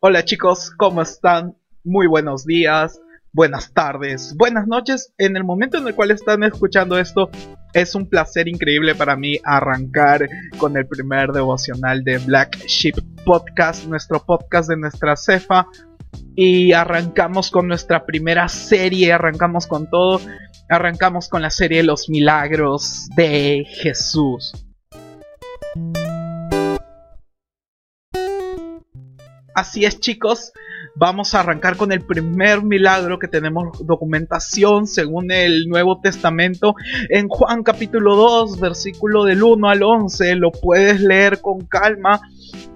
Hola chicos, ¿cómo están? Muy buenos días, buenas tardes, buenas noches. En el momento en el cual están escuchando esto, es un placer increíble para mí arrancar con el primer devocional de Black Sheep Podcast, nuestro podcast de nuestra cefa. Y arrancamos con nuestra primera serie, arrancamos con todo, arrancamos con la serie Los Milagros de Jesús. Así es chicos, vamos a arrancar con el primer milagro que tenemos documentación según el Nuevo Testamento en Juan capítulo 2, versículo del 1 al 11, lo puedes leer con calma,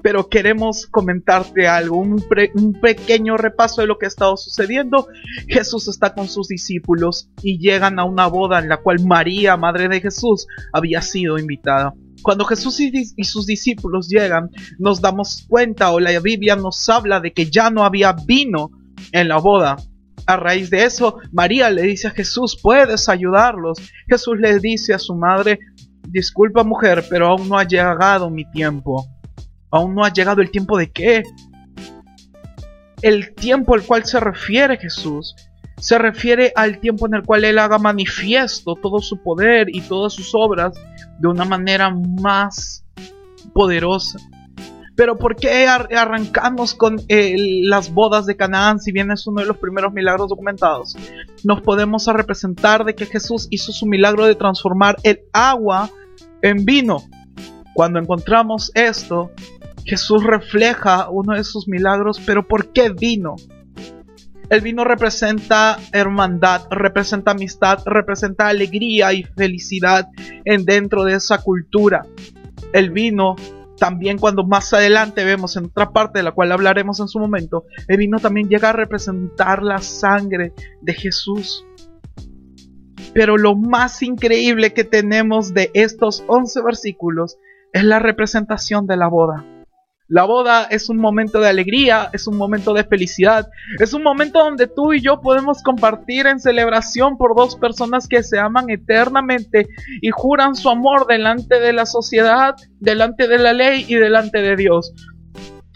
pero queremos comentarte algo, un, un pequeño repaso de lo que ha estado sucediendo. Jesús está con sus discípulos y llegan a una boda en la cual María, madre de Jesús, había sido invitada. Cuando Jesús y, sus discípulos llegan, nos damos cuenta o la Biblia nos habla de que ya no había vino en la boda. A raíz de eso, María le dice a Jesús, puedes ayudarlos. Jesús le dice a su madre, disculpa mujer, pero aún no ha llegado mi tiempo. Aún no ha llegado el tiempo de qué? El tiempo al cual se refiere Jesús se refiere al tiempo en el cual Él haga manifiesto todo su poder y todas sus obras de una manera más poderosa. Pero ¿por qué arrancamos con las bodas de Canaán si bien es uno de los primeros milagros documentados? Nos podemos representar de que Jesús hizo su milagro de transformar el agua en vino. Cuando encontramos esto, Jesús refleja uno de sus milagros, pero ¿por qué vino? El vino representa hermandad, representa amistad, representa alegría y felicidad en dentro de esa cultura. El vino también cuando más adelante vemos en otra parte de la cual hablaremos en su momento, el vino también llega a representar la sangre de Jesús. Pero lo más increíble que tenemos de estos 11 versículos es la representación de la boda. La boda es un momento de alegría, es un momento de felicidad, es un momento donde tú y yo podemos compartir en celebración por dos personas que se aman eternamente y juran su amor delante de la sociedad, delante de la ley y delante de Dios.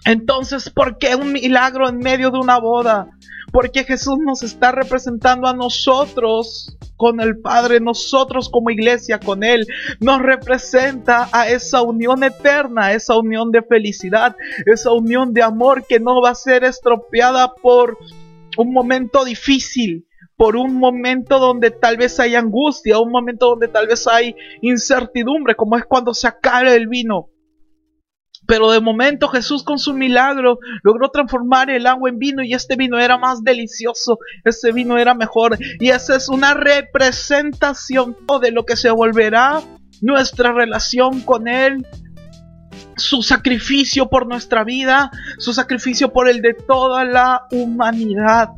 Entonces, ¿por qué un milagro en medio de una boda? Porque Jesús nos está representando a nosotros con el Padre, nosotros como iglesia con Él, nos representa a esa unión eterna, esa unión de felicidad, esa unión de amor que no va a ser estropeada por un momento difícil, por un momento donde tal vez hay angustia, un momento donde tal vez hay incertidumbre, como es cuando se acaba el vino. Pero de momento Jesús con su milagro logró transformar el agua en vino y este vino era más delicioso, este vino era mejor y esa es una representación de lo que se volverá nuestra relación con Él, su sacrificio por nuestra vida, su sacrificio por el de toda la humanidad.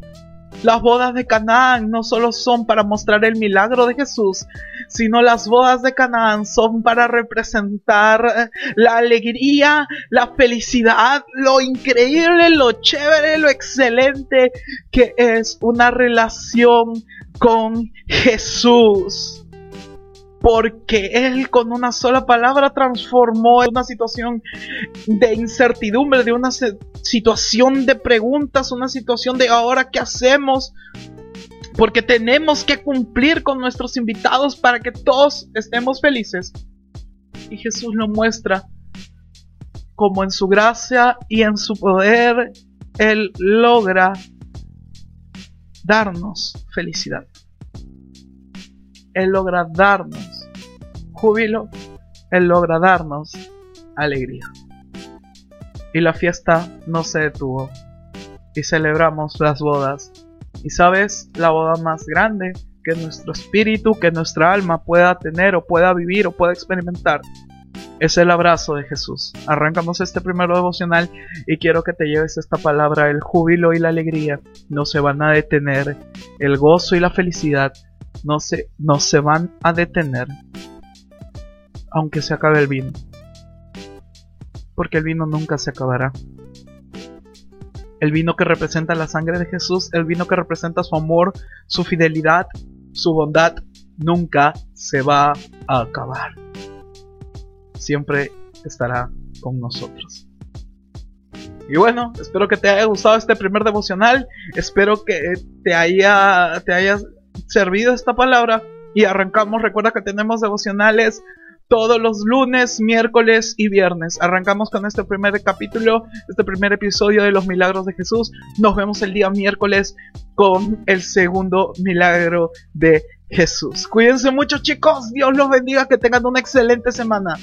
Las bodas de Canaán no solo son para mostrar el milagro de Jesús, sino las bodas de Canaán son para representar eh, la alegría, la felicidad, lo increíble, lo chévere, lo excelente que es una relación con Jesús. Porque Él con una sola palabra transformó una situación de incertidumbre, de una situación de preguntas, una situación de ahora qué hacemos, porque tenemos que cumplir con nuestros invitados para que todos estemos felices. Y Jesús lo muestra como en su gracia y en su poder Él logra darnos felicidad. Él logra darnos júbilo, Él logra darnos alegría. Y la fiesta no se detuvo. Y celebramos las bodas. Y sabes, la boda más grande que nuestro espíritu, que nuestra alma pueda tener o pueda vivir o pueda experimentar, es el abrazo de Jesús. Arrancamos este primer devocional y quiero que te lleves esta palabra, el júbilo y la alegría no se van a detener, el gozo y la felicidad no se, no se van a detener aunque se acabe el vino. Porque el vino nunca se acabará. El vino que representa la sangre de Jesús, el vino que representa su amor, su fidelidad, su bondad, nunca se va a acabar. Siempre estará con nosotros. Y bueno, espero que te haya gustado este primer devocional. Espero que te haya, te haya servido esta palabra. Y arrancamos. Recuerda que tenemos devocionales todos los lunes, miércoles y viernes. Arrancamos con este primer capítulo, este primer episodio de los milagros de Jesús. Nos vemos el día miércoles con el segundo milagro de Jesús. Cuídense mucho chicos, Dios los bendiga, que tengan una excelente semana.